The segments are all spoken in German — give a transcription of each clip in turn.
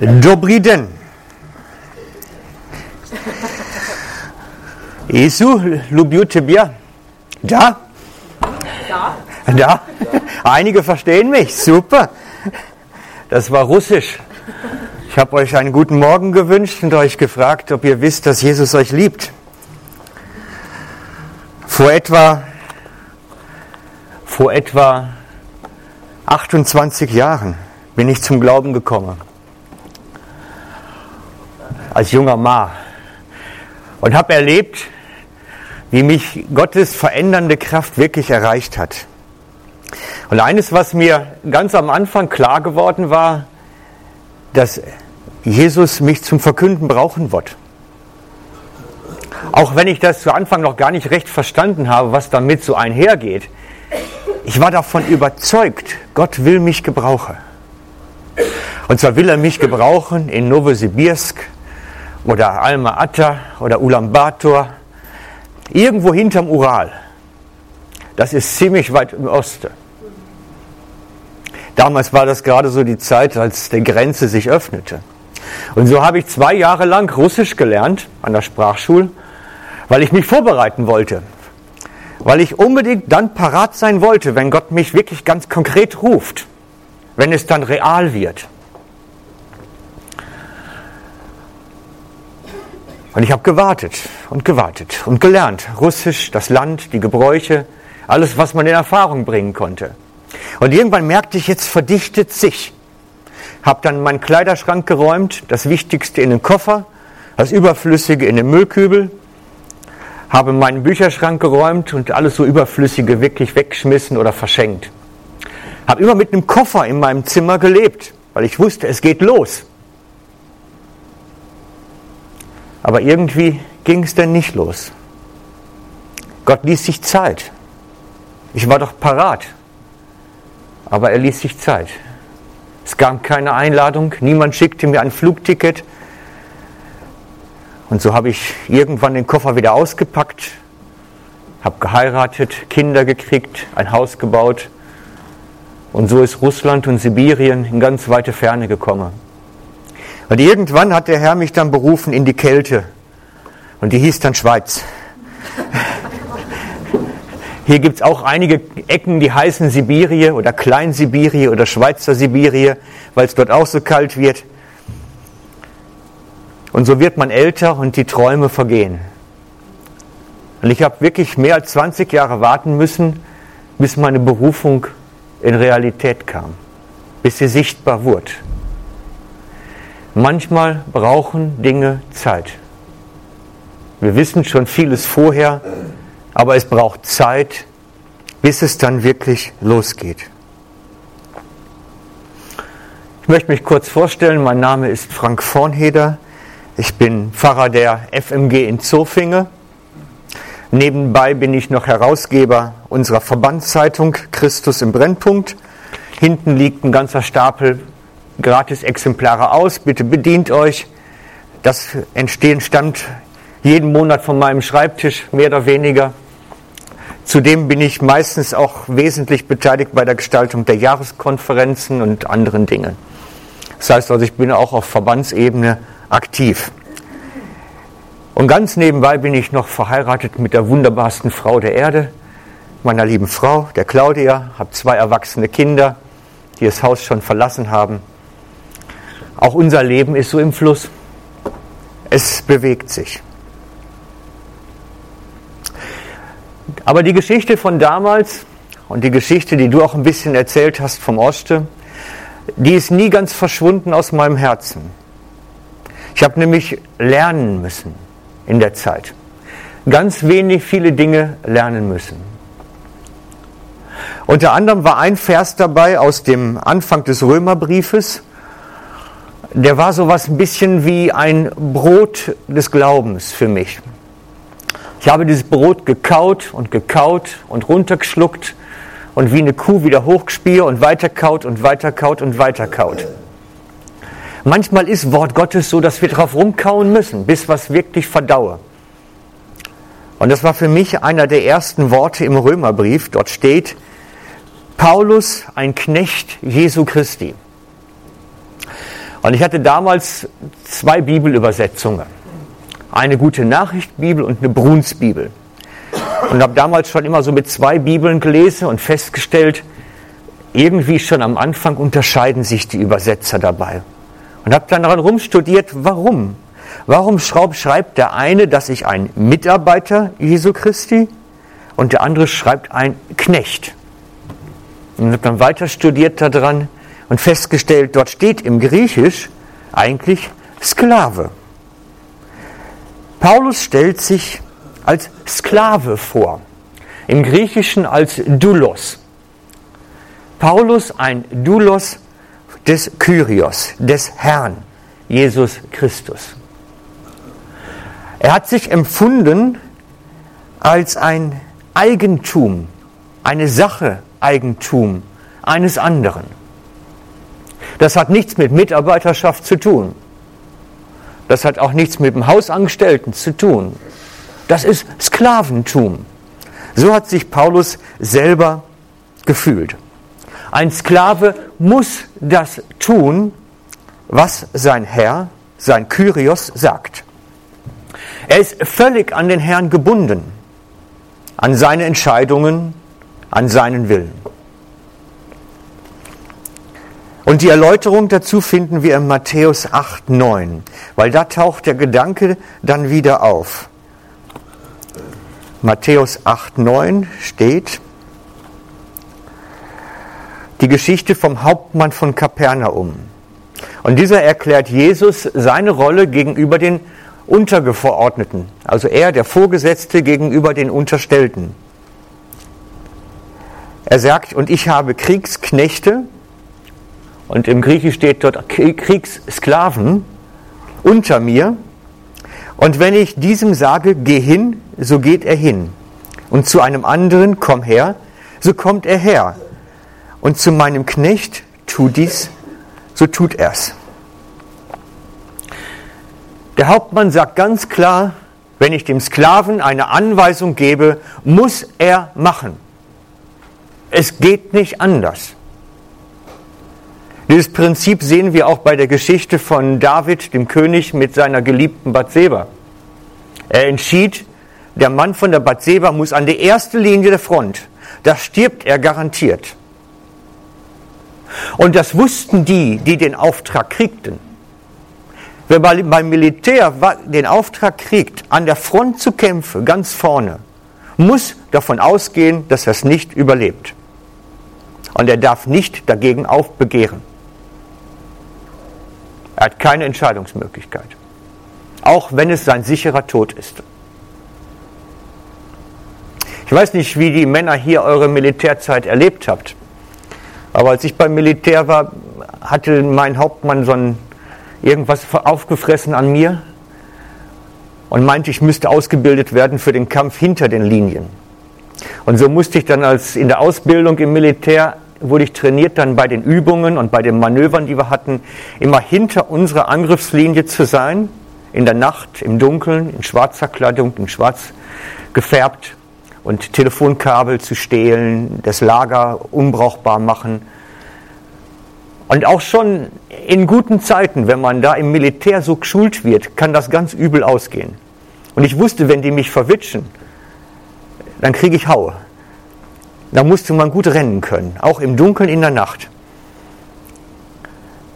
Dobrý den. Jesu, lubiu tebia. Da? Da? Da? Einige verstehen mich. Super. Das war Russisch. Ich habe euch einen guten Morgen gewünscht und euch gefragt, ob ihr wisst, dass Jesus euch liebt. Vor etwa, vor etwa 28 Jahren bin ich zum Glauben gekommen. Als junger Ma. Und habe erlebt, wie mich Gottes verändernde Kraft wirklich erreicht hat. Und eines, was mir ganz am Anfang klar geworden war, dass Jesus mich zum Verkünden brauchen wird. Auch wenn ich das zu Anfang noch gar nicht recht verstanden habe, was damit so einhergeht. Ich war davon überzeugt, Gott will mich gebrauchen. Und zwar will er mich gebrauchen in Novosibirsk oder Alma Ata oder Ulaanbaatar, irgendwo hinterm Ural. Das ist ziemlich weit im Osten. Damals war das gerade so die Zeit, als die Grenze sich öffnete. Und so habe ich zwei Jahre lang Russisch gelernt an der Sprachschule, weil ich mich vorbereiten wollte. Weil ich unbedingt dann parat sein wollte, wenn Gott mich wirklich ganz konkret ruft, wenn es dann real wird. Und ich habe gewartet und gewartet und gelernt. Russisch, das Land, die Gebräuche, alles, was man in Erfahrung bringen konnte. Und irgendwann merkte ich, jetzt verdichtet sich. Habe dann meinen Kleiderschrank geräumt, das Wichtigste in den Koffer, das Überflüssige in den Müllkübel, habe meinen Bücherschrank geräumt und alles so Überflüssige wirklich weggeschmissen oder verschenkt. Habe immer mit einem Koffer in meinem Zimmer gelebt, weil ich wusste, es geht los. Aber irgendwie ging es dann nicht los. Gott ließ sich Zeit. Ich war doch parat. Aber er ließ sich Zeit. Es gab keine Einladung, niemand schickte mir ein Flugticket. Und so habe ich irgendwann den Koffer wieder ausgepackt, habe geheiratet, Kinder gekriegt, ein Haus gebaut. Und so ist Russland und Sibirien in ganz weite Ferne gekommen. Und irgendwann hat der Herr mich dann berufen in die Kälte. Und die hieß dann Schweiz. Hier gibt es auch einige Ecken, die heißen Sibirie oder Kleinsibirie oder Schweizer Sibirie, weil es dort auch so kalt wird. Und so wird man älter und die Träume vergehen. Und ich habe wirklich mehr als 20 Jahre warten müssen, bis meine Berufung in Realität kam, bis sie sichtbar wurde. Manchmal brauchen Dinge Zeit. Wir wissen schon vieles vorher, aber es braucht Zeit, bis es dann wirklich losgeht. Ich möchte mich kurz vorstellen. Mein Name ist Frank Vornheder. Ich bin Pfarrer der FMG in Zofinge. Nebenbei bin ich noch Herausgeber unserer Verbandszeitung Christus im Brennpunkt. Hinten liegt ein ganzer Stapel Gratis-Exemplare aus. Bitte bedient euch. Das Entstehen stammt jeden Monat von meinem Schreibtisch, mehr oder weniger. Zudem bin ich meistens auch wesentlich beteiligt bei der Gestaltung der Jahreskonferenzen und anderen Dingen. Das heißt also, ich bin auch auf Verbandsebene aktiv. Und ganz nebenbei bin ich noch verheiratet mit der wunderbarsten Frau der Erde, meiner lieben Frau, der Claudia, habe zwei erwachsene Kinder, die das Haus schon verlassen haben. Auch unser Leben ist so im Fluss. Es bewegt sich. Aber die Geschichte von damals und die Geschichte, die du auch ein bisschen erzählt hast vom Oste, die ist nie ganz verschwunden aus meinem Herzen. Ich habe nämlich lernen müssen in der Zeit. Ganz wenig, viele Dinge lernen müssen. Unter anderem war ein Vers dabei aus dem Anfang des Römerbriefes. Der war so was ein bisschen wie ein Brot des Glaubens für mich. Ich habe dieses Brot gekaut und gekaut und runtergeschluckt und wie eine Kuh wieder hochgespielt und weiterkaut und weiterkaut und weiterkaut. Manchmal ist Wort Gottes so, dass wir drauf rumkauen müssen, bis was wirklich verdaue. Und das war für mich einer der ersten Worte im Römerbrief. Dort steht, Paulus, ein Knecht Jesu Christi. Und ich hatte damals zwei Bibelübersetzungen. Eine gute Nachricht-Bibel und eine Bruns-Bibel. Und habe damals schon immer so mit zwei Bibeln gelesen und festgestellt, irgendwie schon am Anfang unterscheiden sich die Übersetzer dabei. Und habe dann daran rumstudiert, warum. Warum schreibt der eine, dass ich ein Mitarbeiter Jesu Christi und der andere schreibt ein Knecht. Und habe dann weiter studiert daran, und festgestellt, dort steht im Griechisch eigentlich Sklave. Paulus stellt sich als Sklave vor, im Griechischen als Doulos. Paulus ein Doulos des Kyrios, des Herrn, Jesus Christus. Er hat sich empfunden als ein Eigentum, eine Sache Eigentum eines anderen. Das hat nichts mit Mitarbeiterschaft zu tun. Das hat auch nichts mit dem Hausangestellten zu tun. Das ist Sklaventum. So hat sich Paulus selber gefühlt. Ein Sklave muss das tun, was sein Herr, sein Kyrios sagt. Er ist völlig an den Herrn gebunden, an seine Entscheidungen, an seinen Willen. Und die Erläuterung dazu finden wir in Matthäus 8, 9, weil da taucht der Gedanke dann wieder auf. Matthäus 8, 9 steht die Geschichte vom Hauptmann von Kapernaum. Und dieser erklärt Jesus seine Rolle gegenüber den Untergeordneten, also er, der Vorgesetzte, gegenüber den Unterstellten. Er sagt, und ich habe Kriegsknechte, und im Griechisch steht dort Kriegssklaven unter mir. Und wenn ich diesem sage, geh hin, so geht er hin. Und zu einem anderen, komm her, so kommt er her. Und zu meinem Knecht, tu dies, so tut er's. Der Hauptmann sagt ganz klar, wenn ich dem Sklaven eine Anweisung gebe, muss er machen. Es geht nicht anders. Dieses Prinzip sehen wir auch bei der Geschichte von David, dem König, mit seiner geliebten Bathseba. Er entschied, der Mann von der Bathseba muss an die erste Linie der Front. Da stirbt er garantiert. Und das wussten die, die den Auftrag kriegten. Wer beim Militär den Auftrag kriegt, an der Front zu kämpfen, ganz vorne, muss davon ausgehen, dass er es nicht überlebt. Und er darf nicht dagegen aufbegehren. Er hat keine Entscheidungsmöglichkeit. Auch wenn es sein sicherer Tod ist. Ich weiß nicht, wie die Männer hier eure Militärzeit erlebt habt. Aber als ich beim Militär war, hatte mein Hauptmann so ein irgendwas aufgefressen an mir und meinte, ich müsste ausgebildet werden für den Kampf hinter den Linien. Und so musste ich dann als in der Ausbildung im Militär wurde ich trainiert, dann bei den Übungen und bei den Manövern, die wir hatten, immer hinter unserer Angriffslinie zu sein, in der Nacht, im Dunkeln, in schwarzer Kleidung, in schwarz gefärbt und Telefonkabel zu stehlen, das Lager unbrauchbar machen. Und auch schon in guten Zeiten, wenn man da im Militär so geschult wird, kann das ganz übel ausgehen. Und ich wusste, wenn die mich verwitschen, dann kriege ich Haue. Da musste man gut rennen können, auch im Dunkeln in der Nacht.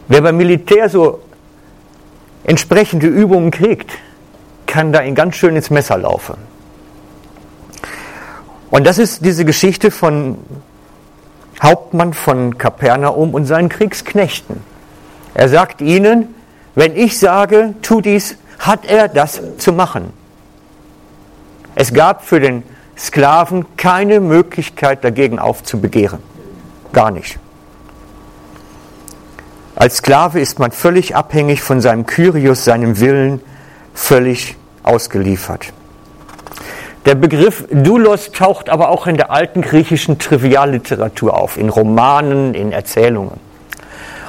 Wer beim Militär so entsprechende Übungen kriegt, kann da ein ganz schön ins Messer laufen. Und das ist diese Geschichte von Hauptmann von Kapernaum und seinen Kriegsknechten. Er sagt ihnen, wenn ich sage, tu dies, hat er das zu machen. Es gab für den Sklaven keine Möglichkeit dagegen aufzubegehren. Gar nicht. Als Sklave ist man völlig abhängig von seinem Kyrios, seinem Willen, völlig ausgeliefert. Der Begriff Doulos taucht aber auch in der alten griechischen Trivialliteratur auf, in Romanen, in Erzählungen.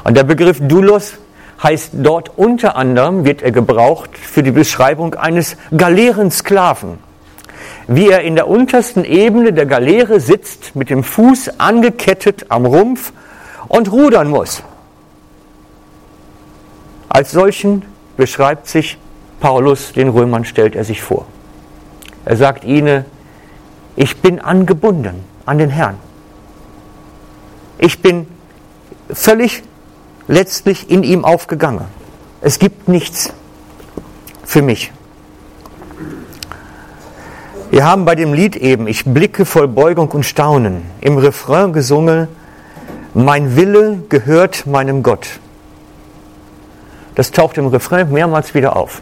Und der Begriff Doulos heißt dort unter anderem, wird er gebraucht für die Beschreibung eines Galeerensklaven wie er in der untersten Ebene der Galeere sitzt, mit dem Fuß angekettet am Rumpf und rudern muss. Als solchen beschreibt sich Paulus den Römern, stellt er sich vor. Er sagt ihnen, ich bin angebunden an den Herrn. Ich bin völlig letztlich in ihm aufgegangen. Es gibt nichts für mich. Wir haben bei dem Lied eben, ich blicke voll Beugung und Staunen, im Refrain gesungen, mein Wille gehört meinem Gott. Das taucht im Refrain mehrmals wieder auf.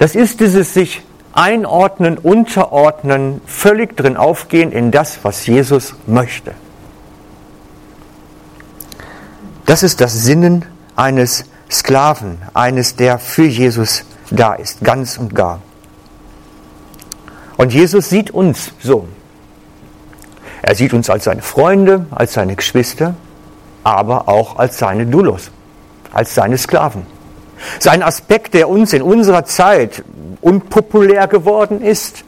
Das ist dieses sich einordnen, unterordnen, völlig drin aufgehen in das, was Jesus möchte. Das ist das Sinnen eines Sklaven, eines, der für Jesus da ist, ganz und gar. Und Jesus sieht uns so. Er sieht uns als seine Freunde, als seine Geschwister, aber auch als seine Dulos, als seine Sklaven. Sein Aspekt, der uns in unserer Zeit unpopulär geworden ist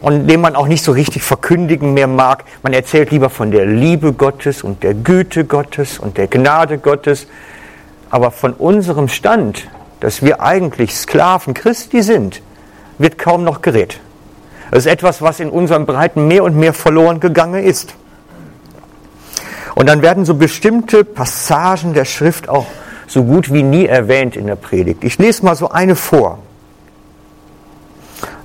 und den man auch nicht so richtig verkündigen mehr mag. Man erzählt lieber von der Liebe Gottes und der Güte Gottes und der Gnade Gottes. Aber von unserem Stand, dass wir eigentlich Sklaven Christi sind, wird kaum noch geredet. Das ist etwas, was in unserem Breiten mehr und mehr verloren gegangen ist. Und dann werden so bestimmte Passagen der Schrift auch so gut wie nie erwähnt in der Predigt. Ich lese mal so eine vor.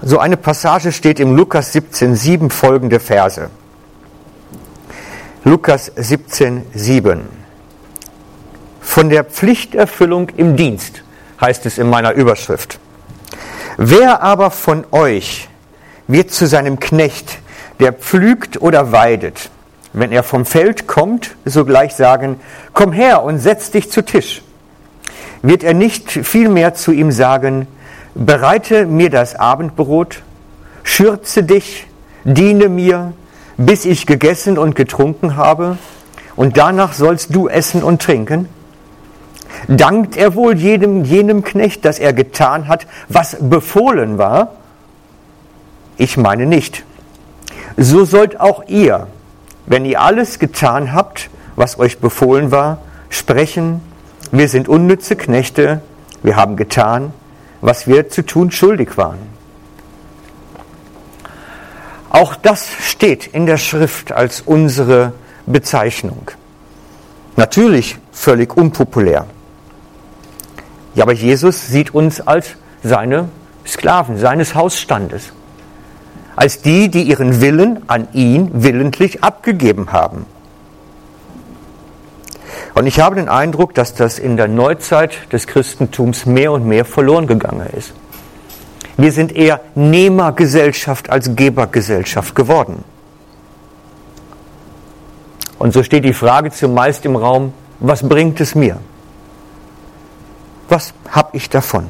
So eine Passage steht im Lukas 17, 7 folgende Verse. Lukas 17, 7. Von der Pflichterfüllung im Dienst heißt es in meiner Überschrift. Wer aber von euch wird zu seinem Knecht, der pflügt oder weidet, wenn er vom Feld kommt, sogleich sagen, komm her und setz dich zu Tisch wird er nicht vielmehr zu ihm sagen, bereite mir das Abendbrot, schürze dich, diene mir, bis ich gegessen und getrunken habe, und danach sollst du essen und trinken? Dankt er wohl jedem, jenem Knecht, dass er getan hat, was befohlen war? Ich meine nicht. So sollt auch ihr, wenn ihr alles getan habt, was euch befohlen war, sprechen, wir sind unnütze Knechte, wir haben getan, was wir zu tun schuldig waren. Auch das steht in der Schrift als unsere Bezeichnung. Natürlich völlig unpopulär. Ja, aber Jesus sieht uns als seine Sklaven, seines Hausstandes. Als die, die ihren Willen an ihn willentlich abgegeben haben. Und ich habe den Eindruck, dass das in der Neuzeit des Christentums mehr und mehr verloren gegangen ist. Wir sind eher Nehmergesellschaft als Gebergesellschaft geworden. Und so steht die Frage zumeist im Raum, was bringt es mir? Was habe ich davon?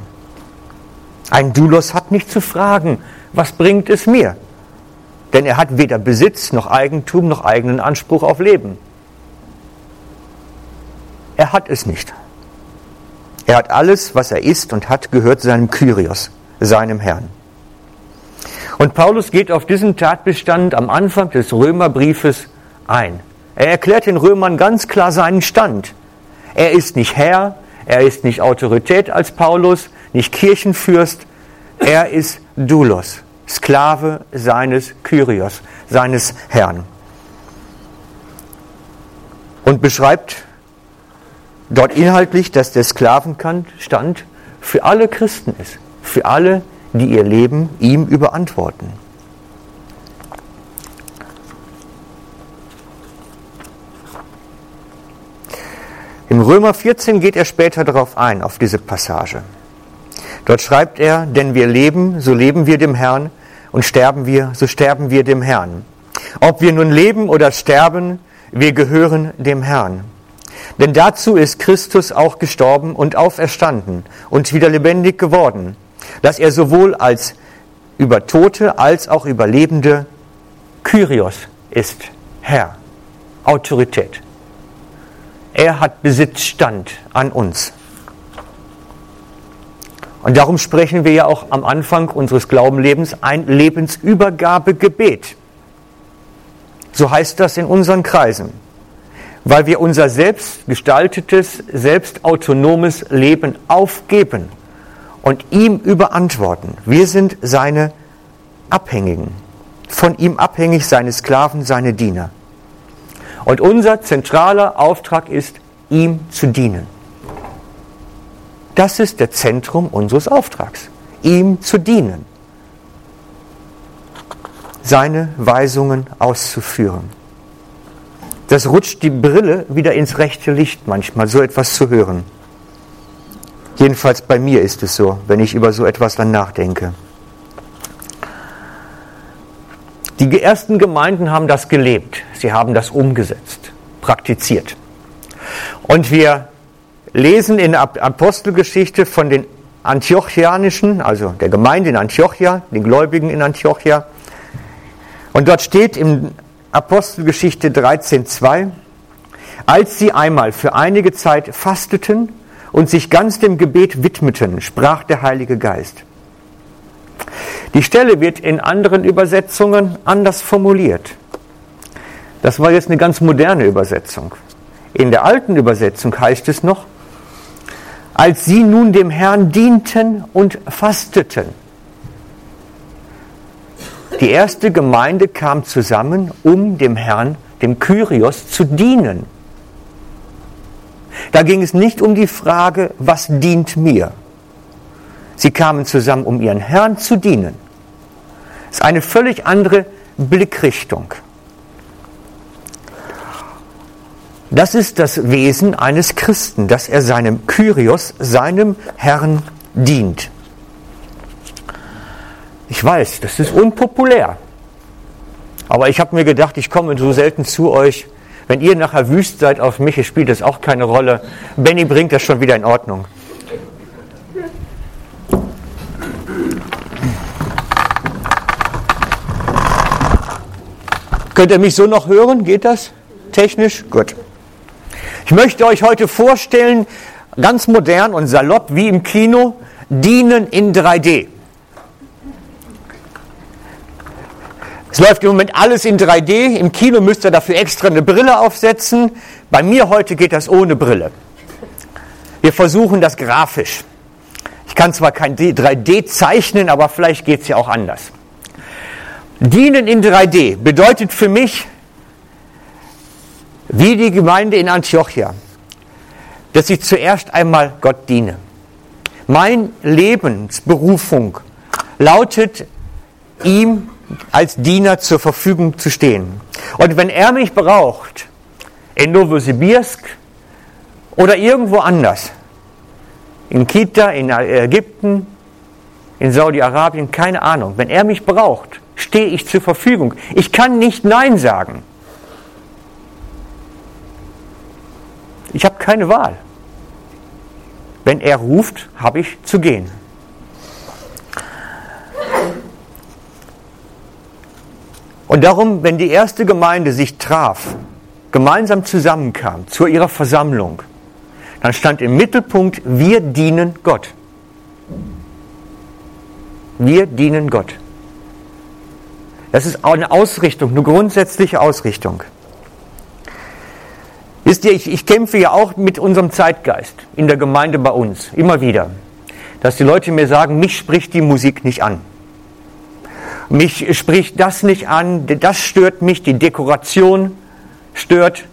Ein Doulos hat nicht zu fragen, was bringt es mir? Denn er hat weder Besitz noch Eigentum noch eigenen Anspruch auf Leben. Er hat es nicht. Er hat alles, was er ist und hat, gehört seinem Kyrios, seinem Herrn. Und Paulus geht auf diesen Tatbestand am Anfang des Römerbriefes ein. Er erklärt den Römern ganz klar seinen Stand. Er ist nicht Herr, er ist nicht Autorität als Paulus, nicht Kirchenfürst, er ist Doulos, Sklave seines Kyrios, seines Herrn. Und beschreibt dort inhaltlich, dass der Sklavenstand für alle Christen ist, für alle, die ihr Leben ihm überantworten. Im Römer 14 geht er später darauf ein, auf diese Passage. Dort schreibt er, denn wir leben, so leben wir dem Herrn, und sterben wir, so sterben wir dem Herrn. Ob wir nun leben oder sterben, wir gehören dem Herrn. Denn dazu ist Christus auch gestorben und auferstanden und wieder lebendig geworden, dass er sowohl als über Tote als auch über Lebende Kyrios ist, Herr, Autorität. Er hat Besitzstand an uns. Und darum sprechen wir ja auch am Anfang unseres Glaubenlebens ein Lebensübergabegebet. So heißt das in unseren Kreisen weil wir unser selbstgestaltetes, selbstautonomes Leben aufgeben und ihm überantworten. Wir sind seine Abhängigen, von ihm abhängig, seine Sklaven, seine Diener. Und unser zentraler Auftrag ist, ihm zu dienen. Das ist der Zentrum unseres Auftrags, ihm zu dienen, seine Weisungen auszuführen. Das rutscht die Brille wieder ins rechte Licht manchmal, so etwas zu hören. Jedenfalls bei mir ist es so, wenn ich über so etwas dann nachdenke. Die ersten Gemeinden haben das gelebt, sie haben das umgesetzt, praktiziert. Und wir lesen in der Apostelgeschichte von den Antiochianischen, also der Gemeinde in Antiochia, den Gläubigen in Antiochia. Und dort steht in Apostelgeschichte 13.2, als sie einmal für einige Zeit fasteten und sich ganz dem Gebet widmeten, sprach der Heilige Geist. Die Stelle wird in anderen Übersetzungen anders formuliert. Das war jetzt eine ganz moderne Übersetzung. In der alten Übersetzung heißt es noch, als sie nun dem Herrn dienten und fasteten. Die erste Gemeinde kam zusammen, um dem Herrn, dem Kyrios, zu dienen. Da ging es nicht um die Frage, was dient mir. Sie kamen zusammen, um ihren Herrn zu dienen. Das ist eine völlig andere Blickrichtung. Das ist das Wesen eines Christen, dass er seinem Kyrios, seinem Herrn dient. Ich weiß, das ist unpopulär. Aber ich habe mir gedacht, ich komme so selten zu euch. Wenn ihr nachher wüst seid auf mich, spielt das auch keine Rolle. Benny bringt das schon wieder in Ordnung. Könnt ihr mich so noch hören? Geht das? Technisch? Gut. Ich möchte euch heute vorstellen, ganz modern und salopp wie im Kino, Dienen in 3D. Es läuft im Moment alles in 3D. Im Kino müsst ihr dafür extra eine Brille aufsetzen. Bei mir heute geht das ohne Brille. Wir versuchen das grafisch. Ich kann zwar kein 3D zeichnen, aber vielleicht geht es ja auch anders. Dienen in 3D bedeutet für mich, wie die Gemeinde in Antiochia, dass ich zuerst einmal Gott diene. Mein Lebensberufung lautet, ihm als Diener zur Verfügung zu stehen. Und wenn er mich braucht, in Novosibirsk oder irgendwo anders, in Kita, in Ägypten, in Saudi-Arabien, keine Ahnung, wenn er mich braucht, stehe ich zur Verfügung. Ich kann nicht Nein sagen. Ich habe keine Wahl. Wenn er ruft, habe ich zu gehen. Und darum, wenn die erste Gemeinde sich traf, gemeinsam zusammenkam zu ihrer Versammlung, dann stand im Mittelpunkt, wir dienen Gott. Wir dienen Gott. Das ist eine Ausrichtung, eine grundsätzliche Ausrichtung. Wisst ihr, ich, ich kämpfe ja auch mit unserem Zeitgeist in der Gemeinde bei uns, immer wieder. Dass die Leute mir sagen, mich spricht die Musik nicht an. Mich spricht das nicht an, das stört mich, die Dekoration stört,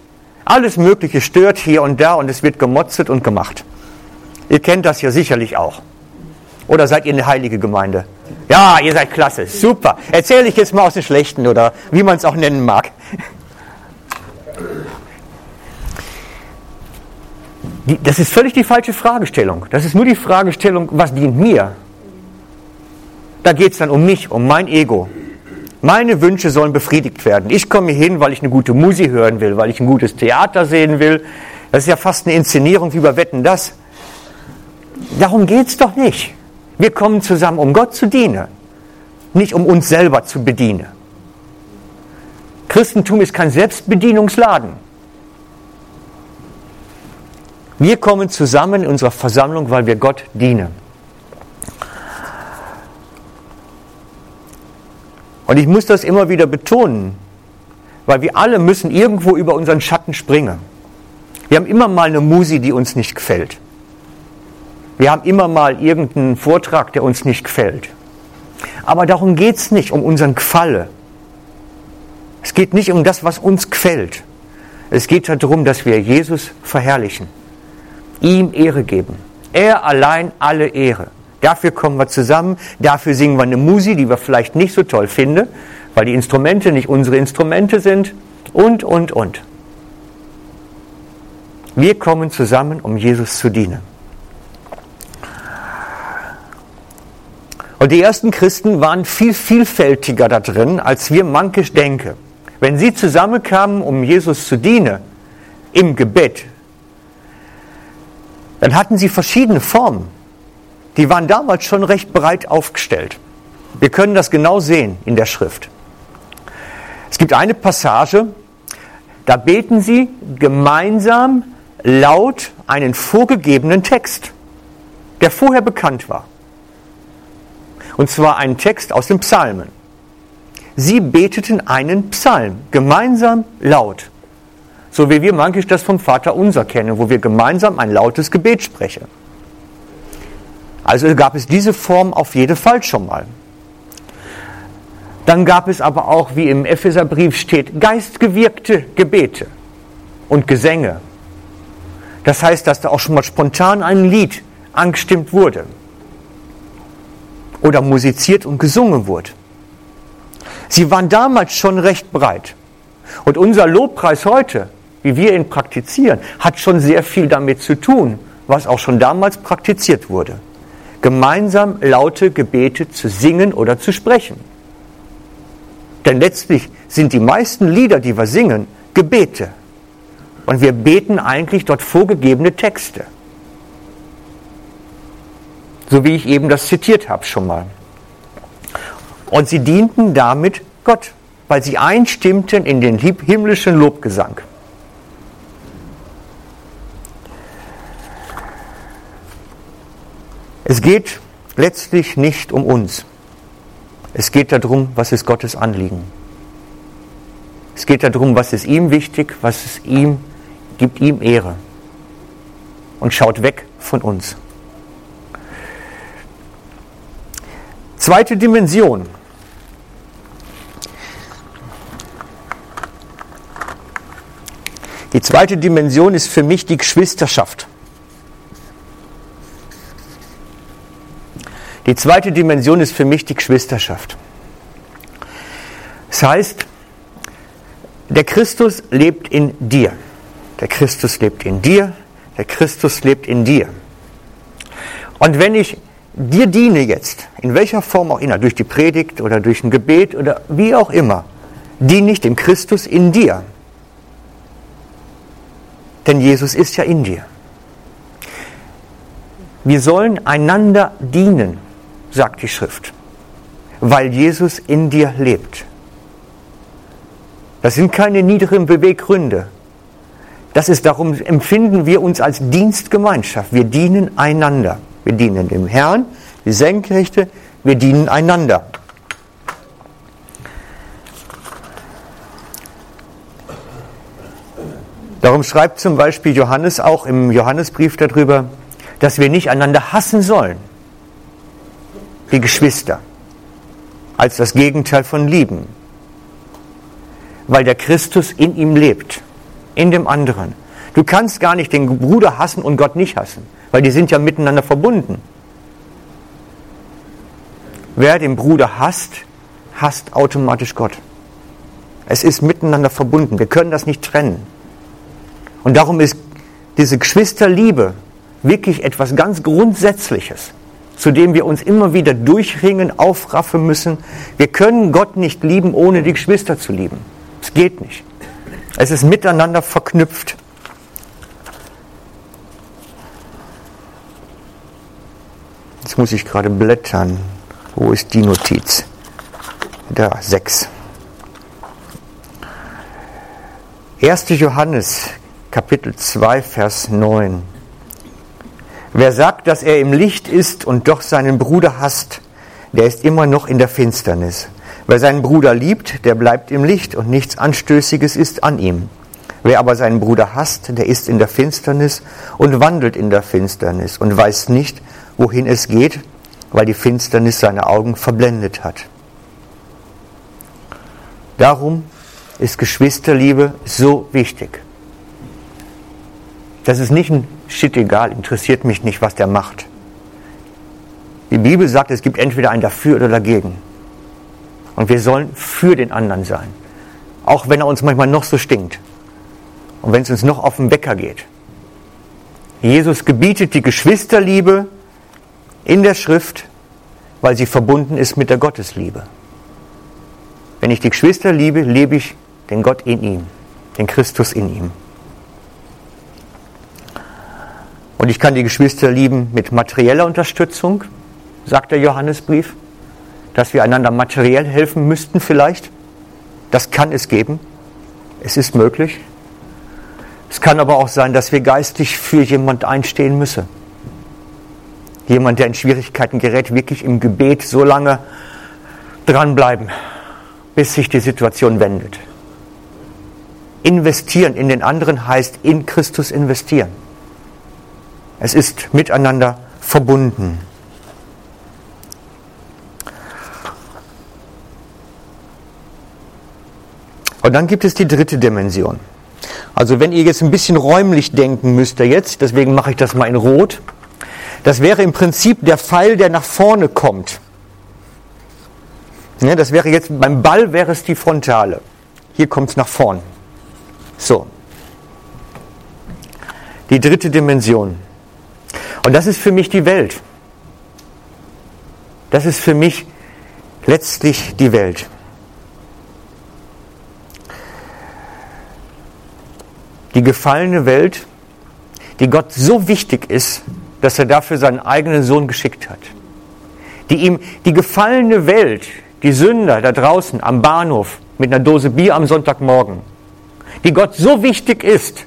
alles Mögliche stört hier und da und es wird gemotzet und gemacht. Ihr kennt das ja sicherlich auch. Oder seid ihr eine heilige Gemeinde? Ja, ihr seid klasse, super. Erzähle ich jetzt mal aus dem Schlechten oder wie man es auch nennen mag. Das ist völlig die falsche Fragestellung. Das ist nur die Fragestellung, was dient mir? Da geht es dann um mich, um mein Ego. Meine Wünsche sollen befriedigt werden. Ich komme hier hin, weil ich eine gute Musik hören will, weil ich ein gutes Theater sehen will. Das ist ja fast eine Inszenierung wie bei Wetten das. Darum geht es doch nicht. Wir kommen zusammen, um Gott zu dienen, nicht um uns selber zu bedienen. Christentum ist kein Selbstbedienungsladen. Wir kommen zusammen in unserer Versammlung, weil wir Gott dienen. Und ich muss das immer wieder betonen, weil wir alle müssen irgendwo über unseren Schatten springen. Wir haben immer mal eine Musi, die uns nicht gefällt. Wir haben immer mal irgendeinen Vortrag, der uns nicht gefällt. Aber darum geht es nicht, um unseren Gefalle. Es geht nicht um das, was uns gefällt. Es geht darum, dass wir Jesus verherrlichen, ihm Ehre geben. Er allein alle Ehre. Dafür kommen wir zusammen, dafür singen wir eine Musi, die wir vielleicht nicht so toll finden, weil die Instrumente nicht unsere Instrumente sind und, und, und. Wir kommen zusammen, um Jesus zu dienen. Und die ersten Christen waren viel vielfältiger da drin, als wir mankisch denken. Wenn sie zusammenkamen, um Jesus zu dienen, im Gebet, dann hatten sie verschiedene Formen. Die waren damals schon recht breit aufgestellt. Wir können das genau sehen in der Schrift. Es gibt eine Passage, da beten sie gemeinsam laut einen vorgegebenen Text, der vorher bekannt war. Und zwar einen Text aus den Psalmen. Sie beteten einen Psalm, gemeinsam laut. So wie wir manchmal das vom Vater unser kennen, wo wir gemeinsam ein lautes Gebet sprechen. Also gab es diese Form auf jeden Fall schon mal. Dann gab es aber auch, wie im Epheserbrief steht, geistgewirkte Gebete und Gesänge. Das heißt, dass da auch schon mal spontan ein Lied angestimmt wurde oder musiziert und gesungen wurde. Sie waren damals schon recht breit. Und unser Lobpreis heute, wie wir ihn praktizieren, hat schon sehr viel damit zu tun, was auch schon damals praktiziert wurde. Gemeinsam laute Gebete zu singen oder zu sprechen. Denn letztlich sind die meisten Lieder, die wir singen, Gebete. Und wir beten eigentlich dort vorgegebene Texte. So wie ich eben das zitiert habe schon mal. Und sie dienten damit Gott, weil sie einstimmten in den himmlischen Lobgesang. Es geht letztlich nicht um uns. Es geht darum, was ist Gottes Anliegen. Es geht darum, was ist ihm wichtig, was ist ihm, gibt ihm Ehre. Und schaut weg von uns. Zweite Dimension. Die zweite Dimension ist für mich die Geschwisterschaft. Die zweite Dimension ist für mich die Geschwisterschaft. Das heißt, der Christus lebt in dir. Der Christus lebt in dir. Der Christus lebt in dir. Und wenn ich dir diene jetzt, in welcher Form auch immer, durch die Predigt oder durch ein Gebet oder wie auch immer, diene ich dem Christus in dir. Denn Jesus ist ja in dir. Wir sollen einander dienen, sagt die Schrift, weil Jesus in dir lebt. Das sind keine niedrigen Beweggründe. Das ist darum, empfinden wir uns als Dienstgemeinschaft. Wir dienen einander. Wir dienen dem Herrn, die Senkrechte, wir dienen einander. Darum schreibt zum Beispiel Johannes auch im Johannesbrief darüber, dass wir nicht einander hassen sollen, wie Geschwister, als das Gegenteil von lieben, weil der Christus in ihm lebt, in dem anderen. Du kannst gar nicht den Bruder hassen und Gott nicht hassen weil die sind ja miteinander verbunden. Wer den Bruder hasst, hasst automatisch Gott. Es ist miteinander verbunden. Wir können das nicht trennen. Und darum ist diese Geschwisterliebe wirklich etwas ganz Grundsätzliches, zu dem wir uns immer wieder durchringen, aufraffen müssen. Wir können Gott nicht lieben, ohne die Geschwister zu lieben. Es geht nicht. Es ist miteinander verknüpft. Jetzt muss ich gerade blättern. Wo ist die Notiz? Da, 6. 1. Johannes, Kapitel 2, Vers 9. Wer sagt, dass er im Licht ist und doch seinen Bruder hasst, der ist immer noch in der Finsternis. Wer seinen Bruder liebt, der bleibt im Licht und nichts Anstößiges ist an ihm. Wer aber seinen Bruder hasst, der ist in der Finsternis und wandelt in der Finsternis und weiß nicht, wohin es geht, weil die Finsternis seine Augen verblendet hat. Darum ist Geschwisterliebe so wichtig. Das ist nicht ein Shit egal, interessiert mich nicht, was der macht. Die Bibel sagt, es gibt entweder ein dafür oder dagegen. Und wir sollen für den anderen sein. Auch wenn er uns manchmal noch so stinkt. Und wenn es uns noch auf den Wecker geht. Jesus gebietet die Geschwisterliebe in der Schrift, weil sie verbunden ist mit der Gottesliebe. Wenn ich die Geschwister liebe, lebe ich den Gott in ihm, den Christus in ihm. Und ich kann die Geschwister lieben mit materieller Unterstützung, sagt der Johannesbrief, dass wir einander materiell helfen müssten vielleicht. Das kann es geben. Es ist möglich. Es kann aber auch sein, dass wir geistig für jemand einstehen müssen. Jemand, der in Schwierigkeiten gerät, wirklich im Gebet so lange dranbleiben, bis sich die Situation wendet. Investieren in den anderen heißt in Christus investieren. Es ist miteinander verbunden. Und dann gibt es die dritte Dimension. Also wenn ihr jetzt ein bisschen räumlich denken müsst jetzt, deswegen mache ich das mal in Rot. Das wäre im Prinzip der Pfeil, der nach vorne kommt. Ja, das wäre jetzt, beim Ball wäre es die Frontale. Hier kommt es nach vorn. So. Die dritte Dimension. Und das ist für mich die Welt. Das ist für mich letztlich die Welt. die gefallene Welt, die Gott so wichtig ist, dass er dafür seinen eigenen Sohn geschickt hat. Die ihm die gefallene Welt, die Sünder da draußen am Bahnhof mit einer Dose Bier am Sonntagmorgen, die Gott so wichtig ist,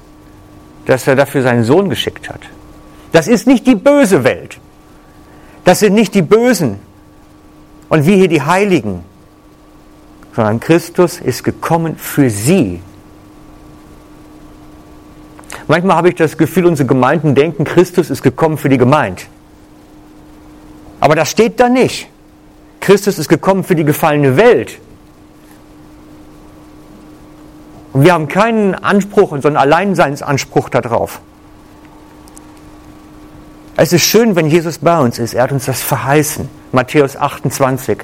dass er dafür seinen Sohn geschickt hat. Das ist nicht die böse Welt. Das sind nicht die Bösen und wir hier die Heiligen, sondern Christus ist gekommen für sie, Manchmal habe ich das Gefühl, unsere Gemeinden denken, Christus ist gekommen für die Gemeinde. Aber das steht da nicht. Christus ist gekommen für die gefallene Welt. Und wir haben keinen Anspruch, sondern Alleinseinsanspruch darauf. Es ist schön, wenn Jesus bei uns ist. Er hat uns das verheißen. Matthäus 28.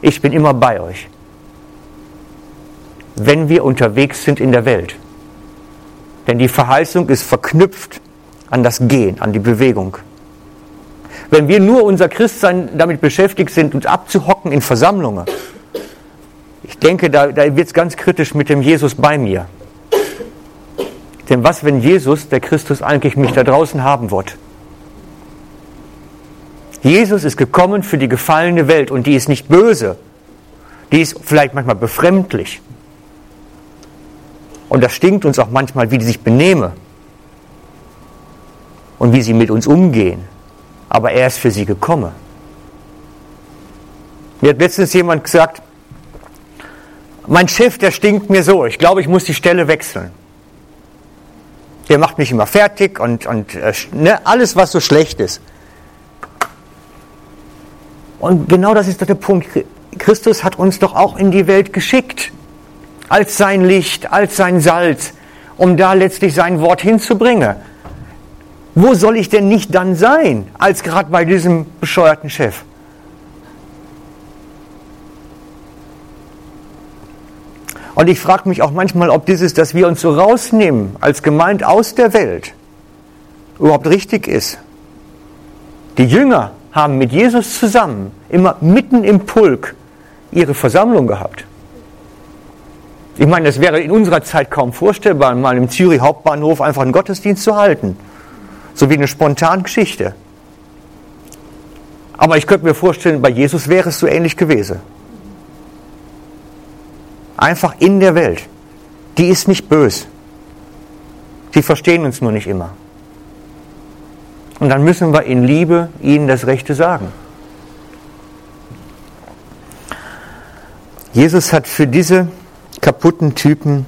Ich bin immer bei euch. Wenn wir unterwegs sind in der Welt. Denn die Verheißung ist verknüpft an das Gehen, an die Bewegung. Wenn wir nur unser Christsein damit beschäftigt sind, uns abzuhocken in Versammlungen, ich denke, da, da wird es ganz kritisch mit dem Jesus bei mir. Denn was, wenn Jesus, der Christus, eigentlich mich da draußen haben wird? Jesus ist gekommen für die gefallene Welt und die ist nicht böse. Die ist vielleicht manchmal befremdlich. Und das stinkt uns auch manchmal, wie die sich benehmen und wie sie mit uns umgehen. Aber er ist für sie gekommen. Mir hat letztens jemand gesagt, mein Chef, der stinkt mir so, ich glaube, ich muss die Stelle wechseln. Der macht mich immer fertig und, und äh, ne, alles, was so schlecht ist. Und genau das ist der Punkt. Christus hat uns doch auch in die Welt geschickt als sein Licht, als sein Salz, um da letztlich sein Wort hinzubringen. Wo soll ich denn nicht dann sein, als gerade bei diesem bescheuerten Chef? Und ich frage mich auch manchmal, ob dieses, dass wir uns so rausnehmen als gemeint aus der Welt, überhaupt richtig ist. Die Jünger haben mit Jesus zusammen immer mitten im Pulk ihre Versammlung gehabt. Ich meine, es wäre in unserer Zeit kaum vorstellbar, mal im Zürich Hauptbahnhof einfach einen Gottesdienst zu halten. So wie eine spontane Geschichte. Aber ich könnte mir vorstellen, bei Jesus wäre es so ähnlich gewesen. Einfach in der Welt. Die ist nicht bös. Sie verstehen uns nur nicht immer. Und dann müssen wir in Liebe ihnen das Rechte sagen. Jesus hat für diese kaputten Typen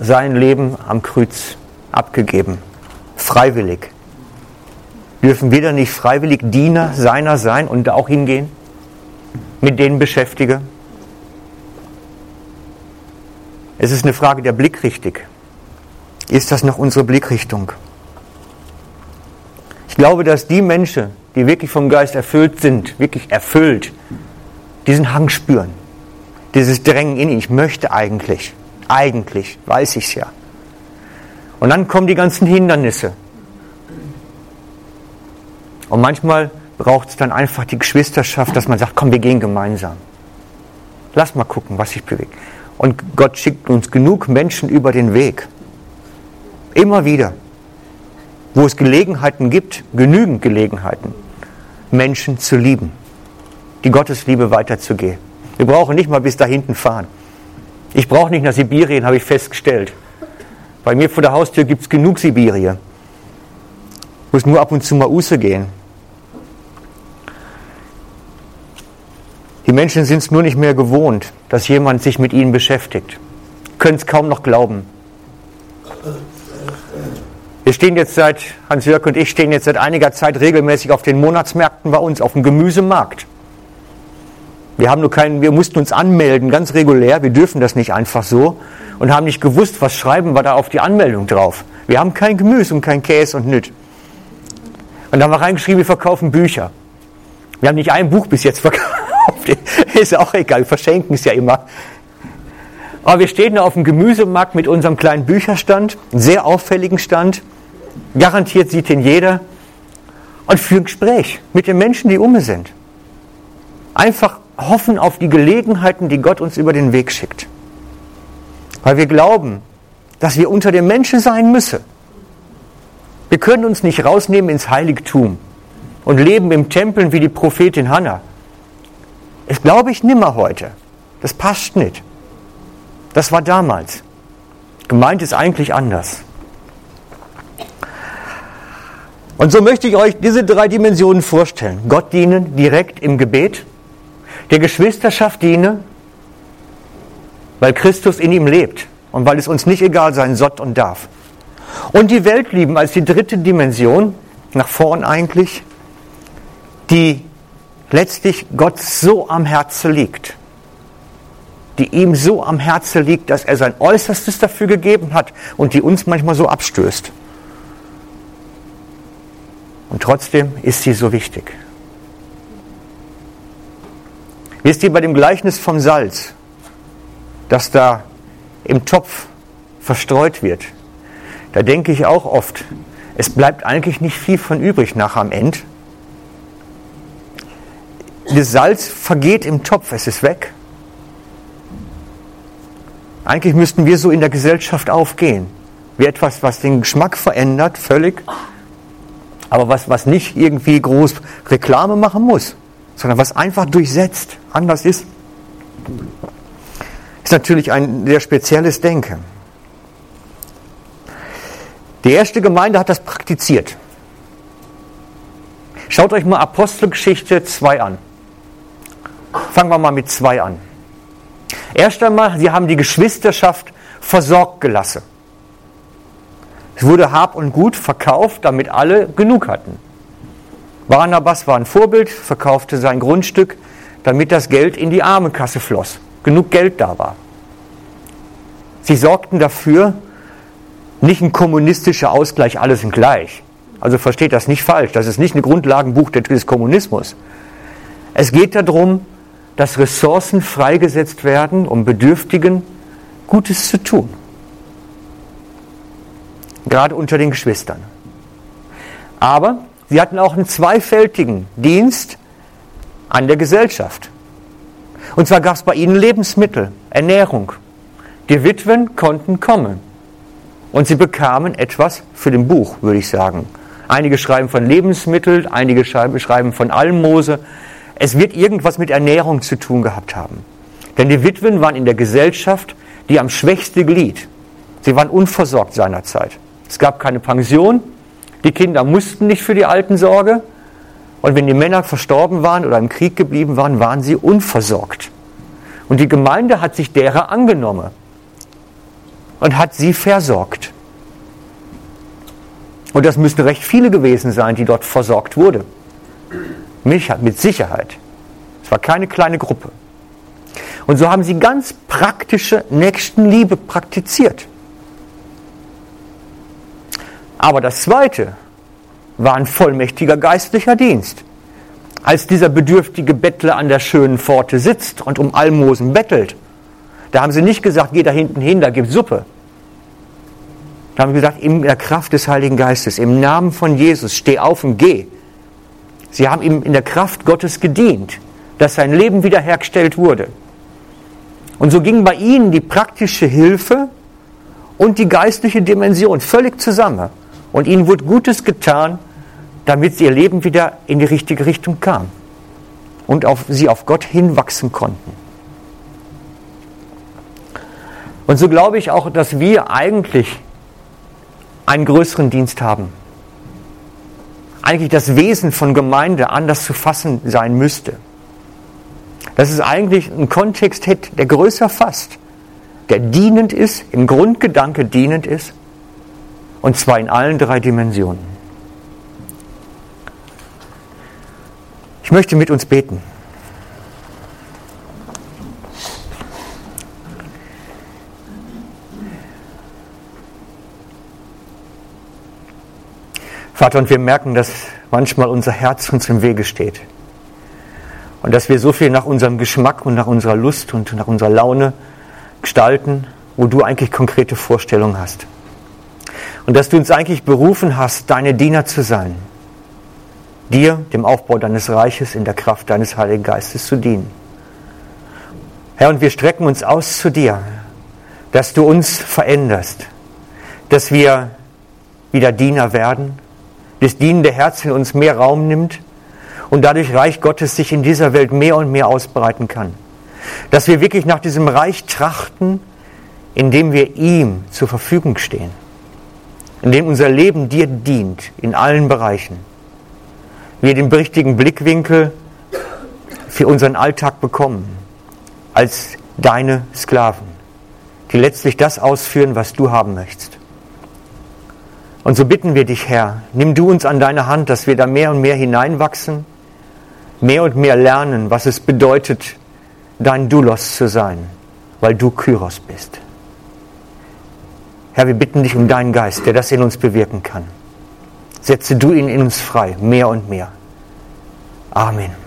sein Leben am Kreuz abgegeben. Freiwillig. Dürfen wir dann nicht freiwillig Diener seiner sein und auch hingehen? Mit denen beschäftigen? Es ist eine Frage der Blickrichtung. Ist das noch unsere Blickrichtung? Ich glaube, dass die Menschen, die wirklich vom Geist erfüllt sind, wirklich erfüllt, diesen Hang spüren. Dieses Drängen in ihn. Ich möchte eigentlich. Eigentlich weiß ich es ja. Und dann kommen die ganzen Hindernisse. Und manchmal braucht es dann einfach die Geschwisterschaft, dass man sagt, komm, wir gehen gemeinsam. Lass mal gucken, was sich bewegt. Und Gott schickt uns genug Menschen über den Weg. Immer wieder. Wo es Gelegenheiten gibt, genügend Gelegenheiten, Menschen zu lieben, die Gottesliebe weiterzugehen. Wir brauchen nicht mal bis da hinten fahren. Ich brauche nicht nach Sibirien, habe ich festgestellt. Bei mir vor der Haustür gibt es genug Sibirien. Muss nur ab und zu mal Usse gehen. Die Menschen sind es nur nicht mehr gewohnt, dass jemand sich mit ihnen beschäftigt. Können es kaum noch glauben. Wir stehen jetzt seit, Hans-Jörg und ich stehen jetzt seit einiger Zeit regelmäßig auf den Monatsmärkten bei uns, auf dem Gemüsemarkt. Wir, haben nur keinen, wir mussten uns anmelden, ganz regulär, wir dürfen das nicht einfach so und haben nicht gewusst, was schreiben wir da auf die Anmeldung drauf. Wir haben kein Gemüse und kein Käse und nüt. Und da haben wir reingeschrieben, wir verkaufen Bücher. Wir haben nicht ein Buch bis jetzt verkauft. Ist auch egal, wir verschenken es ja immer. Aber wir stehen da auf dem Gemüsemarkt mit unserem kleinen Bücherstand, einem sehr auffälligen Stand. Garantiert sieht ihn jeder. Und führen Gespräch mit den Menschen, die um sind. Einfach hoffen auf die Gelegenheiten, die Gott uns über den Weg schickt. Weil wir glauben, dass wir unter den Menschen sein müssen. Wir können uns nicht rausnehmen ins Heiligtum und leben im Tempel wie die Prophetin Hannah. Das glaube ich nimmer heute. Das passt nicht. Das war damals. Gemeint ist eigentlich anders. Und so möchte ich euch diese drei Dimensionen vorstellen. Gott dienen direkt im Gebet, der Geschwisterschaft diene, weil Christus in ihm lebt und weil es uns nicht egal sein soll und darf. Und die Welt lieben als die dritte Dimension, nach vorn eigentlich, die letztlich Gott so am Herzen liegt, die ihm so am Herzen liegt, dass er sein Äußerstes dafür gegeben hat und die uns manchmal so abstößt. Und trotzdem ist sie so wichtig. Wisst ihr bei dem Gleichnis vom Salz, das da im Topf verstreut wird, da denke ich auch oft, es bleibt eigentlich nicht viel von übrig nach am Ende. Das Salz vergeht im Topf, es ist weg. Eigentlich müssten wir so in der Gesellschaft aufgehen. Wie etwas, was den Geschmack verändert, völlig, aber was, was nicht irgendwie groß Reklame machen muss, sondern was einfach durchsetzt, anders ist. Ist natürlich ein sehr spezielles Denken. Die erste Gemeinde hat das praktiziert. Schaut euch mal Apostelgeschichte 2 an. Fangen wir mal mit 2 an. Erst einmal, sie haben die Geschwisterschaft versorgt gelassen. Es wurde Hab und Gut verkauft, damit alle genug hatten. Barnabas war ein Vorbild, verkaufte sein Grundstück, damit das Geld in die Armenkasse floss, genug Geld da war. Sie sorgten dafür, nicht ein kommunistischer Ausgleich, alle sind gleich. Also versteht das nicht falsch, das ist nicht ein Grundlagenbuch des Kommunismus. Es geht darum, dass Ressourcen freigesetzt werden, um Bedürftigen Gutes zu tun. Gerade unter den Geschwistern. Aber sie hatten auch einen zweifältigen Dienst an der Gesellschaft. Und zwar gab es bei ihnen Lebensmittel, Ernährung. Die Witwen konnten kommen. Und sie bekamen etwas für den Buch, würde ich sagen. Einige schreiben von Lebensmitteln, einige schreiben von Almose. Es wird irgendwas mit Ernährung zu tun gehabt haben. Denn die Witwen waren in der Gesellschaft die am schwächste Glied. Sie waren unversorgt seinerzeit. Es gab keine Pension. Die Kinder mussten nicht für die Alten Sorge. Und wenn die Männer verstorben waren oder im Krieg geblieben waren, waren sie unversorgt. Und die Gemeinde hat sich derer angenommen. und hat sie versorgt. Und das müssten recht viele gewesen sein, die dort versorgt wurde. Mich hat mit Sicherheit. Es war keine kleine Gruppe. Und so haben sie ganz praktische Nächstenliebe praktiziert. Aber das Zweite war ein vollmächtiger geistlicher Dienst. Als dieser bedürftige Bettler an der schönen Pforte sitzt und um Almosen bettelt, da haben sie nicht gesagt, geh da hinten hin, da gibt Suppe. Da haben sie gesagt, in der Kraft des Heiligen Geistes, im Namen von Jesus, steh auf und geh. Sie haben ihm in der Kraft Gottes gedient, dass sein Leben wiederhergestellt wurde. Und so ging bei ihnen die praktische Hilfe und die geistliche Dimension völlig zusammen. Und ihnen wurde Gutes getan, damit ihr Leben wieder in die richtige Richtung kam und auf, sie auf Gott hinwachsen konnten. Und so glaube ich auch, dass wir eigentlich einen größeren Dienst haben. Eigentlich das Wesen von Gemeinde anders zu fassen sein müsste. Dass es eigentlich einen Kontext hätte, der größer fasst, der dienend ist, im Grundgedanke dienend ist und zwar in allen drei Dimensionen. Ich möchte mit uns beten. Vater, und wir merken, dass manchmal unser Herz uns im Wege steht. Und dass wir so viel nach unserem Geschmack und nach unserer Lust und nach unserer Laune gestalten, wo du eigentlich konkrete Vorstellungen hast. Und dass du uns eigentlich berufen hast, deine Diener zu sein. Dir, dem Aufbau deines Reiches, in der Kraft deines Heiligen Geistes zu dienen. Herr, und wir strecken uns aus zu dir, dass du uns veränderst, dass wir wieder Diener werden, das dienende Herz in uns mehr Raum nimmt und dadurch Reich Gottes sich in dieser Welt mehr und mehr ausbreiten kann. Dass wir wirklich nach diesem Reich trachten, in dem wir ihm zur Verfügung stehen in dem unser Leben dir dient, in allen Bereichen. Wir den richtigen Blickwinkel für unseren Alltag bekommen, als deine Sklaven, die letztlich das ausführen, was du haben möchtest. Und so bitten wir dich, Herr, nimm du uns an deine Hand, dass wir da mehr und mehr hineinwachsen, mehr und mehr lernen, was es bedeutet, dein Dulos zu sein, weil du Kyros bist. Herr, wir bitten dich um deinen Geist, der das in uns bewirken kann. Setze du ihn in uns frei, mehr und mehr. Amen.